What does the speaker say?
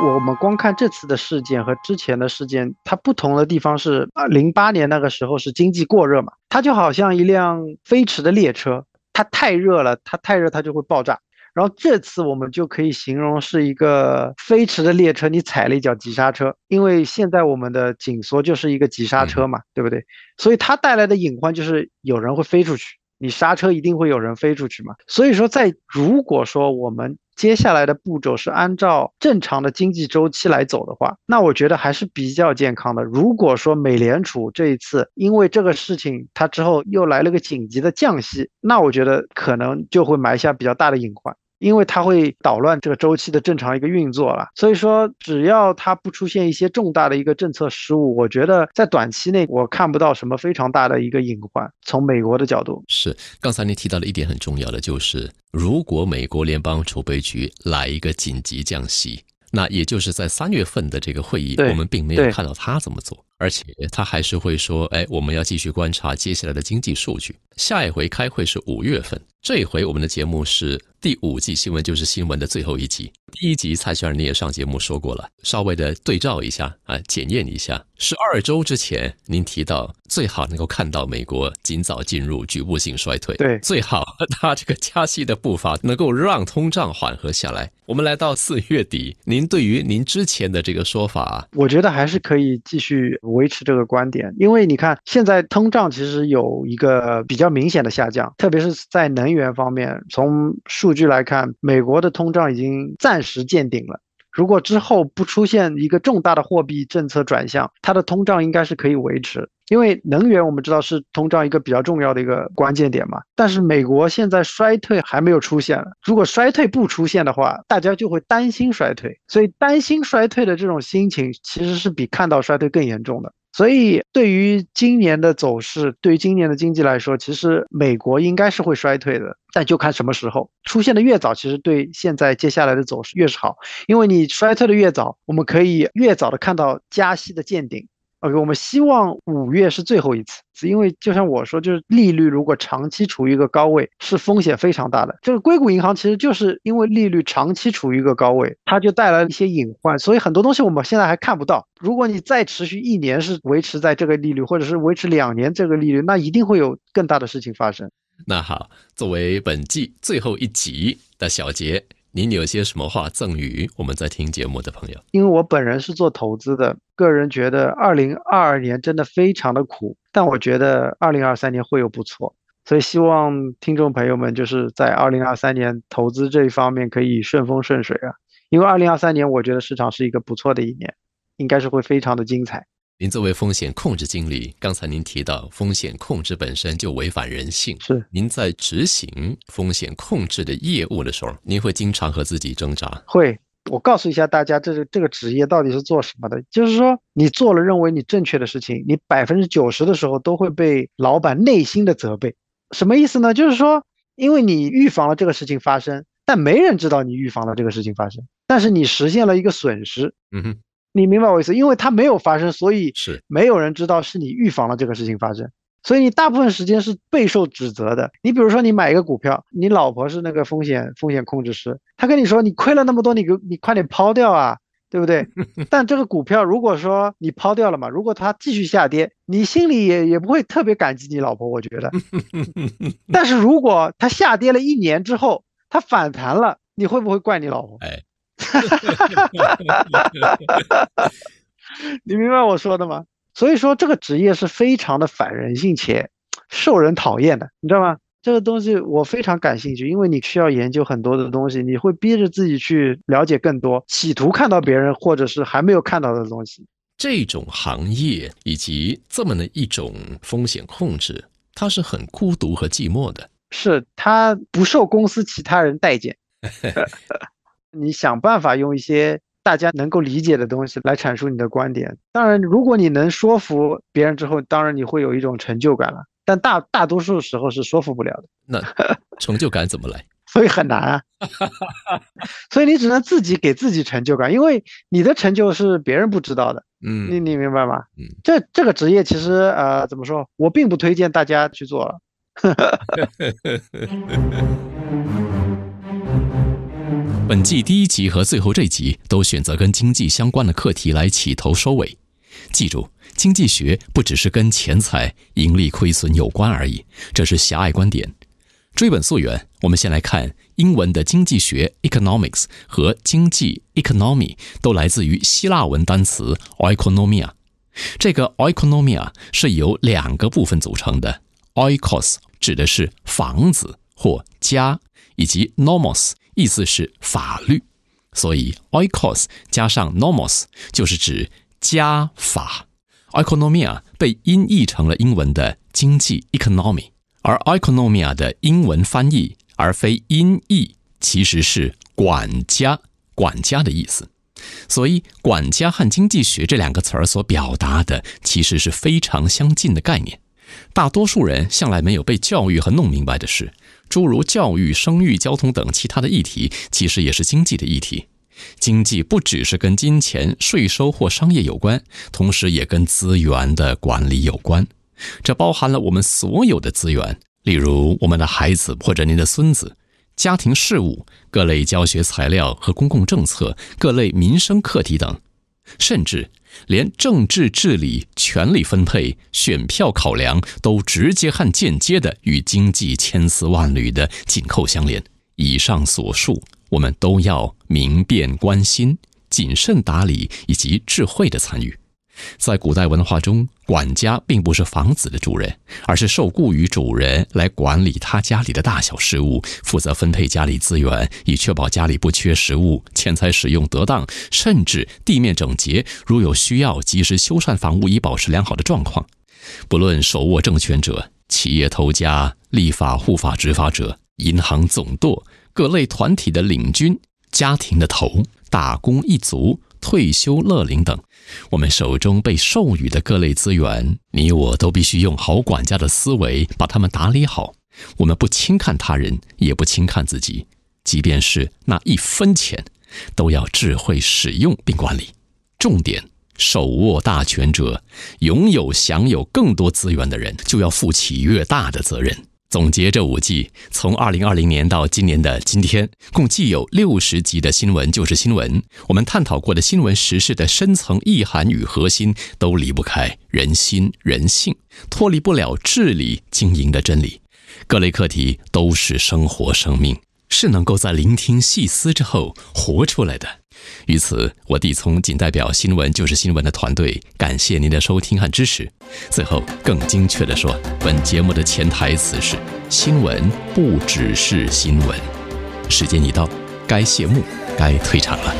我们光看这次的事件和之前的事件，它不同的地方是，啊，零八年那个时候是经济过热嘛，它就好像一辆飞驰的列车，它太热了，它太热它就会爆炸。然后这次我们就可以形容是一个飞驰的列车，你踩了一脚急刹车，因为现在我们的紧缩就是一个急刹车嘛，对不对？所以它带来的隐患就是有人会飞出去，你刹车一定会有人飞出去嘛。所以说，在如果说我们接下来的步骤是按照正常的经济周期来走的话，那我觉得还是比较健康的。如果说美联储这一次因为这个事情，它之后又来了个紧急的降息，那我觉得可能就会埋下比较大的隐患。因为它会捣乱这个周期的正常一个运作了，所以说只要它不出现一些重大的一个政策失误，我觉得在短期内我看不到什么非常大的一个隐患。从美国的角度，是刚才您提到的一点很重要的，就是如果美国联邦储备局来一个紧急降息，那也就是在三月份的这个会议，我们并没有看到他怎么做。而且他还是会说，哎，我们要继续观察接下来的经济数据。下一回开会是五月份，这一回我们的节目是第五季新闻就是新闻的最后一集。第一集蔡先生你也上节目说过了，稍微的对照一下啊，检验一下。十二周之前您提到最好能够看到美国尽早进入局部性衰退，对，最好它这个加息的步伐能够让通胀缓和下来。我们来到四月底，您对于您之前的这个说法，我觉得还是可以继续。维持这个观点，因为你看现在通胀其实有一个比较明显的下降，特别是在能源方面。从数数据来看，美国的通胀已经暂时见顶了。如果之后不出现一个重大的货币政策转向，它的通胀应该是可以维持。因为能源我们知道是通胀一个比较重要的一个关键点嘛，但是美国现在衰退还没有出现，如果衰退不出现的话，大家就会担心衰退，所以担心衰退的这种心情其实是比看到衰退更严重的。所以对于今年的走势，对于今年的经济来说，其实美国应该是会衰退的，但就看什么时候出现的越早，其实对现在接下来的走势越是好，因为你衰退的越早，我们可以越早的看到加息的见顶。OK，我们希望五月是最后一次，因为就像我说，就是利率如果长期处于一个高位，是风险非常大的。这个硅谷银行其实就是因为利率长期处于一个高位，它就带来了一些隐患，所以很多东西我们现在还看不到。如果你再持续一年是维持在这个利率，或者是维持两年这个利率，那一定会有更大的事情发生。那好，作为本季最后一集的小结。您有些什么话赠予我们在听节目的朋友？因为我本人是做投资的，个人觉得二零二二年真的非常的苦，但我觉得二零二三年会有不错，所以希望听众朋友们就是在二零二三年投资这一方面可以顺风顺水啊，因为二零二三年我觉得市场是一个不错的一年，应该是会非常的精彩。您作为风险控制经理，刚才您提到风险控制本身就违反人性。是您在执行风险控制的业务的时候，您会经常和自己挣扎。会，我告诉一下大家，这个这个职业到底是做什么的？就是说，你做了认为你正确的事情，你百分之九十的时候都会被老板内心的责备。什么意思呢？就是说，因为你预防了这个事情发生，但没人知道你预防了这个事情发生，但是你实现了一个损失。嗯哼。你明白我意思？因为它没有发生，所以是没有人知道是你预防了这个事情发生，所以你大部分时间是备受指责的。你比如说，你买一个股票，你老婆是那个风险风险控制师，她跟你说你亏了那么多，你给你快点抛掉啊，对不对？但这个股票如果说你抛掉了嘛，如果它继续下跌，你心里也也不会特别感激你老婆，我觉得。但是如果它下跌了一年之后，它反弹了，你会不会怪你老婆？哎。你明白我说的吗？所以说这个职业是非常的反人性且受人讨厌的，你知道吗？这个东西我非常感兴趣，因为你需要研究很多的东西，你会逼着自己去了解更多，企图看到别人或者是还没有看到的东西。这种行业以及这么的一种风险控制，它是很孤独和寂寞的，是它不受公司其他人待见。你想办法用一些大家能够理解的东西来阐述你的观点。当然，如果你能说服别人之后，当然你会有一种成就感了。但大大多数时候是说服不了的。那成就感怎么来？所以很难啊。所以你只能自己给自己成就感，因为你的成就是别人不知道的。嗯，你你明白吗？嗯，这这个职业其实呃怎么说？我并不推荐大家去做了。本季第一集和最后这集都选择跟经济相关的课题来起头收尾。记住，经济学不只是跟钱财、盈利、亏损有关而已，这是狭隘观点。追本溯源，我们先来看英文的经济学 （economics） 和经济 （economy） 都来自于希腊文单词 oikonomia。这个 oikonomia 是由两个部分组成的，oikos 指的是房子或家，以及 nomos 意思是法律，所以 oikos 加上 normos 就是指家法。oikonomia 被音译成了英文的经济 （economy），而 oikonomia 的英文翻译而非音译，其实是管家，管家的意思。所以，管家和经济学这两个词儿所表达的，其实是非常相近的概念。大多数人向来没有被教育和弄明白的是，诸如教育、生育、交通等其他的议题，其实也是经济的议题。经济不只是跟金钱、税收或商业有关，同时也跟资源的管理有关。这包含了我们所有的资源，例如我们的孩子或者您的孙子。家庭事务、各类教学材料和公共政策、各类民生课题等，甚至连政治治理、权力分配、选票考量，都直接和间接的与经济千丝万缕的紧扣相连。以上所述，我们都要明辨、关心、谨慎打理以及智慧的参与。在古代文化中，管家并不是房子的主人，而是受雇于主人来管理他家里的大小事务，负责分配家里资源，以确保家里不缺食物，钱财使用得当，甚至地面整洁。如有需要，及时修缮房屋，以保持良好的状况。不论手握政权者、企业头家、立法、护法、执法者、银行总舵、各类团体的领军、家庭的头、打工一族、退休乐龄等。我们手中被授予的各类资源，你我都必须用好管家的思维把它们打理好。我们不轻看他人，也不轻看自己，即便是那一分钱，都要智慧使用并管理。重点：手握大权者，拥有享有更多资源的人，就要负起越大的责任。总结这五季，从二零二零年到今年的今天，共计有六十集的新闻就是新闻。我们探讨过的新闻时事的深层意涵与核心，都离不开人心、人性，脱离不了治理经营的真理。各类课题都是生活生命，是能够在聆听细思之后活出来的。于此，我地聪仅代表新闻就是新闻的团队，感谢您的收听和支持。最后，更精确地说，本节目的潜台词是：新闻不只是新闻。时间已到，该谢幕，该退场了。